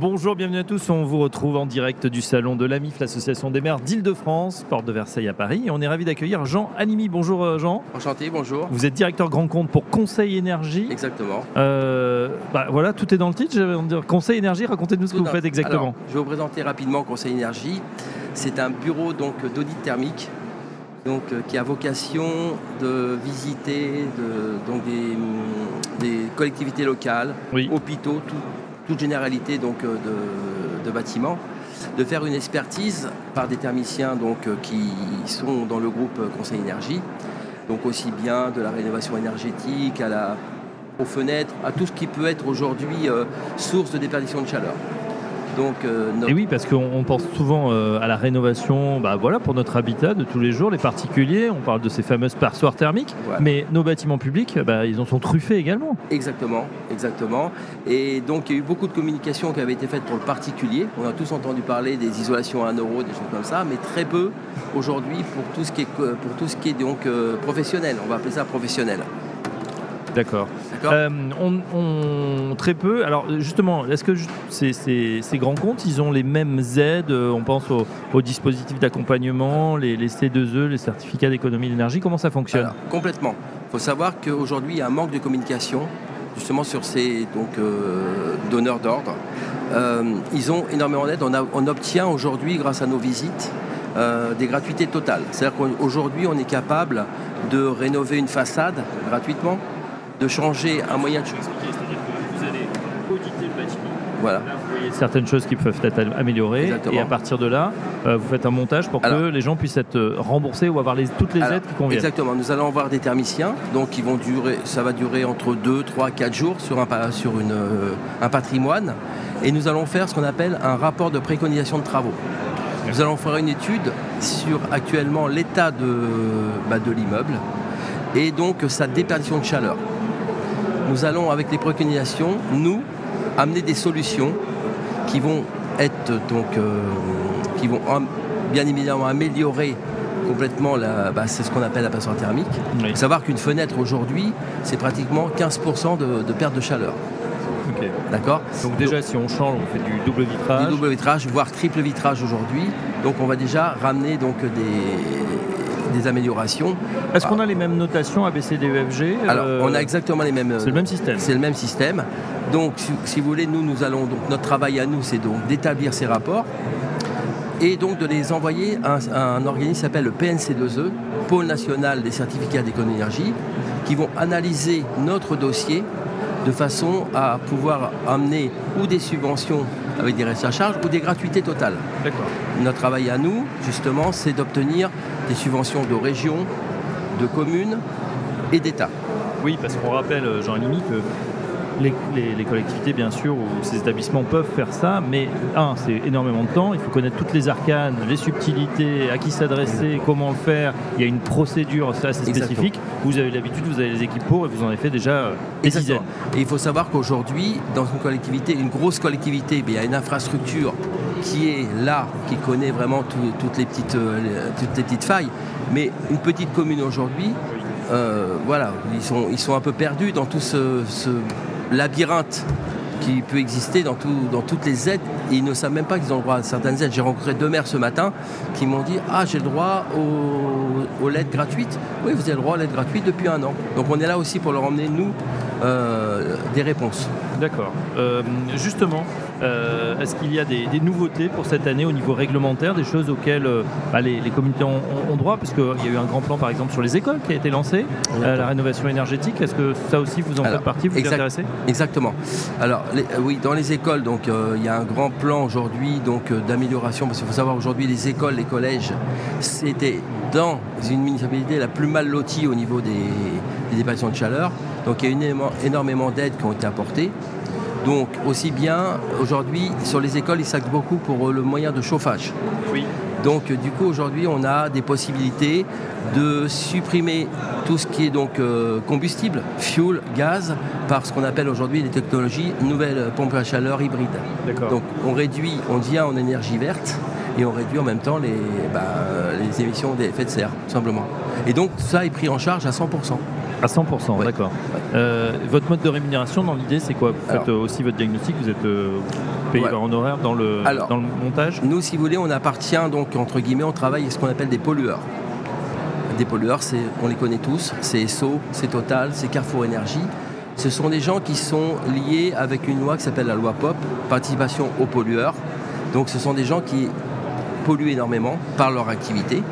Bonjour, bienvenue à tous. On vous retrouve en direct du salon de l'AMIF, l'Association des maires d'Île-de-France, porte de Versailles à Paris. Et on est ravi d'accueillir Jean Animi. Bonjour euh, Jean. Enchanté, bonjour. Vous êtes directeur grand compte pour Conseil Énergie. Exactement. Euh, bah, voilà, tout est dans le titre. Je vais dire Conseil Énergie, racontez-nous ce que vous faites exactement. Alors, je vais vous présenter rapidement Conseil Énergie. C'est un bureau donc d'audit thermique donc, euh, qui a vocation de visiter de, donc des, des collectivités locales, Oui. hôpitaux, tout- toute généralité donc, euh, de, bâtiments, de faire une expertise par des thermiciens donc, euh, qui sont dans le groupe euh, Conseil Énergie, donc aussi bien de la rénovation énergétique à la, aux fenêtres, à tout ce qui peut être aujourd'hui source de déperdition de chaleur. Donc, euh, notre- Et oui, parce qu'on on pense souvent euh, à la rénovation bah, voilà, pour notre habitat de tous les jours, les particuliers. On parle de ces fameuses passoires thermiques. Mais nos bâtiments publics, bah, ils en sont truffés également. Exactement, exactement. Et donc il y a eu beaucoup de communication qui avait été faite pour le particulier. On a tous entendu parler des isolations à un euro, des choses comme ça, mais très peu aujourd'hui pour tout ce qui est pour tout ce qui est donc euh, professionnel. On va appeler ça professionnel. D'accord. Euh, on, on- très peu. Alors justement, est-ce que ces, ces- ces grands comptes, ils ont les mêmes aides euh, On pense aux, dispositifs d'accompagnement, les, les C2E, les certificats d'économie d'énergie. Comment ça fonctionne Alors, complètement. Il faut savoir qu'aujourd'hui il y a un manque de communication justement sur ces donc euh, donneurs d'ordre. Euh, ils ont énormément d'aide. On, obtient aujourd'hui, grâce à nos visites, euh, des gratuités totales. C'est-à-dire qu'aujourd'hui, on est capable de rénover une façade gratuitement, de changer un moyen de Vous allez auditer le bâtiment. Voilà. Là, vous voyez certaines choses qui peuvent être améliorées. Exactement. Et à partir de là, euh, vous faites un montage pour que les gens puissent être euh, remboursés ou avoir les- toutes les Alors, aides qui conviennent. Exactement. Nous allons avoir des thermiciens, donc qui vont durer, ça va durer entre 2, 3, 4 jours sur un, sur une, euh, un patrimoine. Et nous allons faire ce qu'on appelle un rapport de préconisation de travaux. Nous allons faire une étude sur actuellement l'état de, bah, de l'immeuble et donc sa déperdition de chaleur. Nous allons, avec les préconisations, nous, amener des solutions qui vont être donc, euh, qui vont bien évidemment améliorer complètement la, bah, c'est ce qu'on appelle la passoire thermique. Il Oui. faut savoir qu'une fenêtre aujourd'hui, c'est pratiquement 15% de, de perte de chaleur. D'accord? Donc déjà, si on change, on fait du double vitrage. Du double vitrage, voire triple vitrage aujourd'hui. Donc on va déjà ramener donc des, des améliorations. Est-ce qu'on a les mêmes notations ABCD, EFG Alors euh, on a exactement les mêmes. C'est le même système. C'est le même système. Donc, si, si vous voulez, nous, nous allons donc notre travail à nous, c'est donc d'établir ces rapports et donc de les envoyer à un, à un organisme qui s'appelle le PNC2E, Pôle national des certificats d'économie d'énergie, qui vont analyser notre dossier de façon à pouvoir amener ou des subventions avec des restes à charge ou des gratuités totales. D'accord. Notre travail à nous, justement, c'est d'obtenir des subventions de régions, de communes et d'État. Oui, parce qu'on rappelle, euh, Jean Limi, que les, les- les collectivités, bien sûr, ou ces établissements peuvent faire ça, mais un, c'est énormément de temps. Il faut connaître toutes les arcanes, les subtilités, à qui s'adresser, comment le faire. Il y a une procédure assez Exactement. spécifique. Vous avez l'habitude, vous avez les équipes pour, et vous en avez fait déjà euh, des dizaines. Et il faut savoir qu'aujourd'hui, dans une collectivité, une grosse collectivité, il y a une infrastructure qui est là, qui connaît vraiment tout- toutes, les petites, euh, les- toutes les petites failles. Mais une petite commune aujourd'hui, euh, voilà, ils sont, ils sont un peu perdus dans tout ce, labyrinthe qui peut exister dans, tout- dans toutes les aides ils ne savent même pas qu'ils ont le droit à certaines aides. J'ai rencontré deux maires ce matin qui m'ont dit Ah, j'ai le droit aux, aux LED gratuites. Oui, vous avez le droit aux LED gratuites depuis un an. Donc on est là aussi pour leur emmener, nous, euh, des réponses. D'accord. Euh, justement, euh, est-ce qu'il y a des, des nouveautés pour cette année au niveau réglementaire, des choses auxquelles bah, les, les communautés ont, droit Parce qu'il y a eu un grand plan, par exemple, sur les écoles qui a été lancé, la rénovation énergétique. Est-ce que ça aussi, vous en Alors, faites partie Vous vous intéressez? Exactement. Alors les- oui, dans les écoles, donc il y a un grand plan aujourd'hui donc d'amélioration parce qu'il faut savoir aujourd'hui les écoles, les collèges, c'était dans une municipalité la plus mal lotie au niveau des, des de chaleur. Donc il y a énormément, énormément d'aides qui ont été apportées. Donc aussi bien aujourd'hui sur les écoles, ils s'axent beaucoup pour euh, le moyen de chauffage. Oui. Donc du coup aujourd'hui on a des possibilités de supprimer tout ce qui est donc euh, combustible, fuel, gaz, par ce qu'on appelle aujourd'hui les technologies nouvelles pompes à chaleur hybrides. Donc on réduit, on devient en énergie verte et on réduit en même temps les, bah, les émissions d'effets de serre, tout simplement. Et donc tout ça est pris en charge à 100%. À 100%, d'accord. Euh, votre mode de rémunération, dans l'idée, c'est quoi? Vous faites aussi votre diagnostic, vous êtes euh, payé en horaire dans le, dans le montage? Nous, si vous voulez, on appartient donc, entre guillemets, on travaille à ce qu'on appelle des pollueurs. Des pollueurs, on les connaît tous, c'est ESSO, c'est Total, c'est Carrefour Énergie. Ce sont des gens qui sont liés avec une loi qui s'appelle la loi POP, participation aux pollueurs. Donc ce sont des gens qui polluent énormément par leur activité.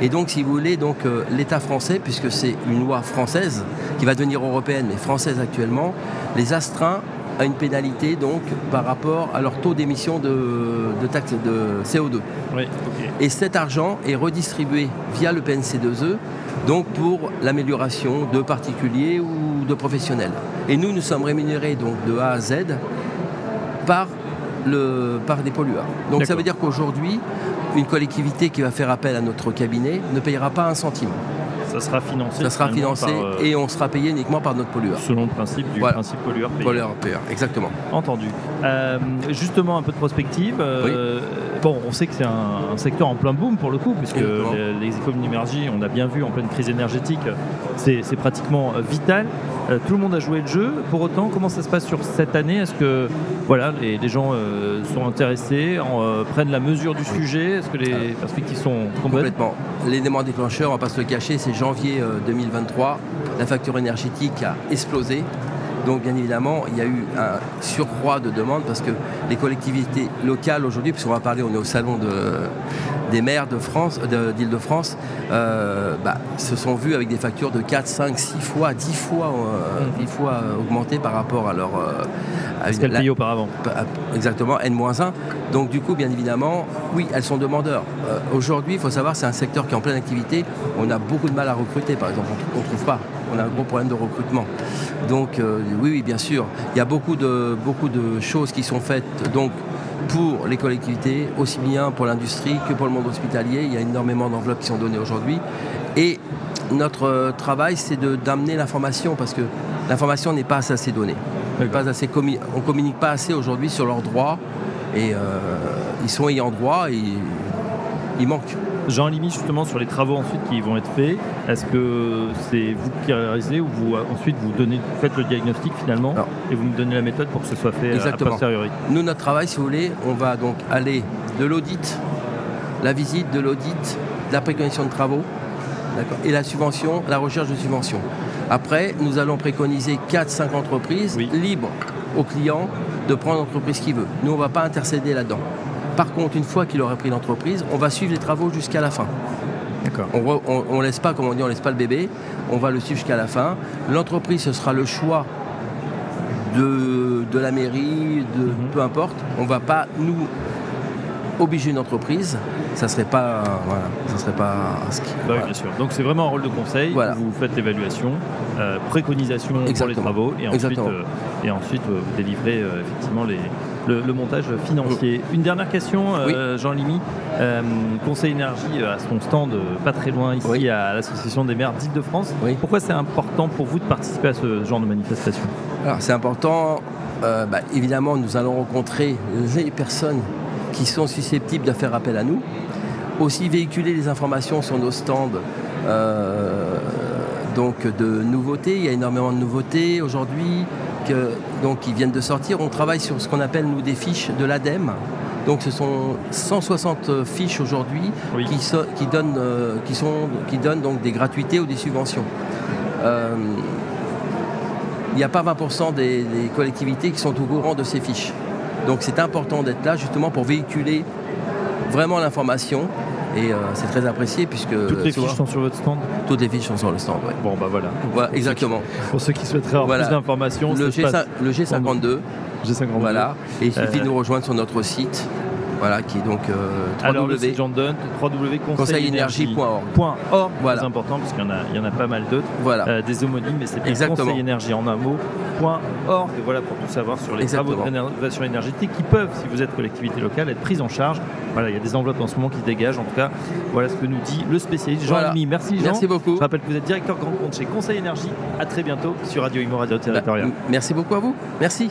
Et donc, si vous voulez, donc euh, l'État français, puisque c'est une loi française qui va devenir européenne, mais française actuellement, les astreint à une pénalité donc par rapport à leur taux d'émission de, de taxe de CO2. Et cet argent est redistribué via le PNC2E donc pour l'amélioration de particuliers ou de professionnels. Et nous, nous sommes rémunérés donc de A à Z par, le, par des pollueurs. Donc ça veut dire qu'aujourd'hui, une collectivité qui va faire appel à notre cabinet ne payera pas un centime. Ça sera financé. Ça sera financé euh, et on sera payé uniquement par notre pollueur. Selon le principe du principe pollueur payeur. Pollueur payeur, exactement. Entendu. Euh, justement, un peu de prospective. Euh, bon, on sait que c'est un, secteur en plein boom pour le coup, puisque les, les économies d'énergie, on a bien vu en pleine crise énergétique, c'est pratiquement vital. Euh, tout le monde a joué le jeu. Pour autant, comment ça se passe sur cette année? Est-ce que voilà, les, gens euh, sont intéressés, euh, prennent la mesure du sujet? Est-ce que les perspectives sont complètement L'élément déclencheur, on va pas se le cacher, c'est janvier 2023. La facture énergétique a explosé. Donc bien évidemment, il y a eu un surcroît de demandes parce que les collectivités locales aujourd'hui, puisqu'on va parler, on est au salon de, des maires de France, d'Île-de-France, euh, bah, se sont vus avec des factures de 4, 5, 6 fois, 10 fois, euh, mmh. fois euh, augmentées par rapport à leur... à qu'elles payaient auparavant. Exactement, N-1. Donc du coup, bien évidemment, oui, elles sont demandeurs. Aujourd'hui, il faut savoir, c'est un secteur qui est en pleine activité. On a beaucoup de mal à recruter, par exemple. On ne trouve pas. On a un gros problème de recrutement. Donc oui, oui, bien sûr. Il y a beaucoup de, beaucoup de choses qui sont faites. Donc pour les collectivités, aussi bien pour l'industrie que pour le monde hospitalier. Il y a énormément d'enveloppes qui sont données aujourd'hui. Et notre travail, c'est d'amener l'information parce que l'information n'est pas assez donnée. Pas assez on ne communique pas assez aujourd'hui sur leurs droits et euh, ils sont ayant droit et ils manquent. Jean Limi, justement, sur les travaux ensuite qui vont être faits, est-ce que c'est vous qui réalisez ou vous, ensuite vous, donnez, faites le diagnostic finalement et vous me donnez la méthode pour que ce soit fait euh, Exactement. a posteriori? Nous, notre travail, si vous voulez, on va donc aller de l'audit, la visite, de l'audit, la précondition de travaux et la subvention, la recherche de subvention. Après, nous allons préconiser 4-5 entreprises libres aux clients de prendre l'entreprise qu'il veut. Nous, on ne va pas intercéder là-dedans. Par contre, une fois qu'il aura pris l'entreprise, on va suivre les travaux jusqu'à la fin. On ne laisse pas, comme on dit, on laisse pas le bébé, on va le suivre jusqu'à la fin. L'entreprise, ce sera le choix de, la mairie, de mhm. peu importe. On ne va pas nous obliger une entreprise, ça serait pas, ça serait pas. Bah bien sûr. Donc c'est vraiment un rôle de conseil. Vous faites l'évaluation, euh, préconisation pour les travaux, et ensuite, euh, et ensuite euh, vous délivrez effectivement les, le, montage financier. Une dernière question, euh, Jean Limy. Euh, Conseil Énergie à son stand pas très loin ici à l'Association des maires d'Île-de-France. Pourquoi c'est important pour vous de participer à ce genre de manifestation? Alors c'est important. Euh, bah, évidemment, nous allons rencontrer les personnes qui sont susceptibles de faire appel à nous. Aussi véhiculer les informations sur nos stands donc de nouveautés. Il y a énormément de nouveautés aujourd'hui donc, qui viennent de sortir. On travaille sur ce qu'on appelle nous des fiches de l'ADEME. Donc ce sont 160 fiches aujourd'hui qui, donnent, euh, qui, sont, qui donnent donc des gratuités ou des subventions. Euh, il n'y a pas 20% des, collectivités qui sont au courant de ces fiches. Donc c'est important d'être là justement pour véhiculer vraiment l'information et euh, c'est très apprécié puisque. Toutes les fiches sont sur votre stand Toutes les fiches sont sur le stand, oui. Bon, bah voilà. voilà exactement. pour ceux qui souhaiteraient avoir plus d'informations, le, G, le G52. G52. Voilà. Et il suffit de nous rejoindre sur notre site Voilà, qui est donc euh, Alors le site John Donne, Voilà. très important parce qu'il y en a, il y en a pas mal d'autres, Voilà. euh, des homonymes, mais c'est bien Exactement. Conseil Énergie en un mot. Point org. Et voilà pour tout savoir sur les Exactement. travaux de rénovation énergétique qui peuvent, si vous êtes collectivité locale, être pris en charge. Voilà, il y a des enveloppes en ce moment qui se dégagent. En tout cas, voilà ce que nous dit le spécialiste Jean Voilà. Merci Jean. Merci beaucoup. Je rappelle que vous êtes directeur grand compte chez Conseil Énergie. À très bientôt sur Radio Imo Radio Bah, Territorial. m- merci beaucoup à vous. Merci.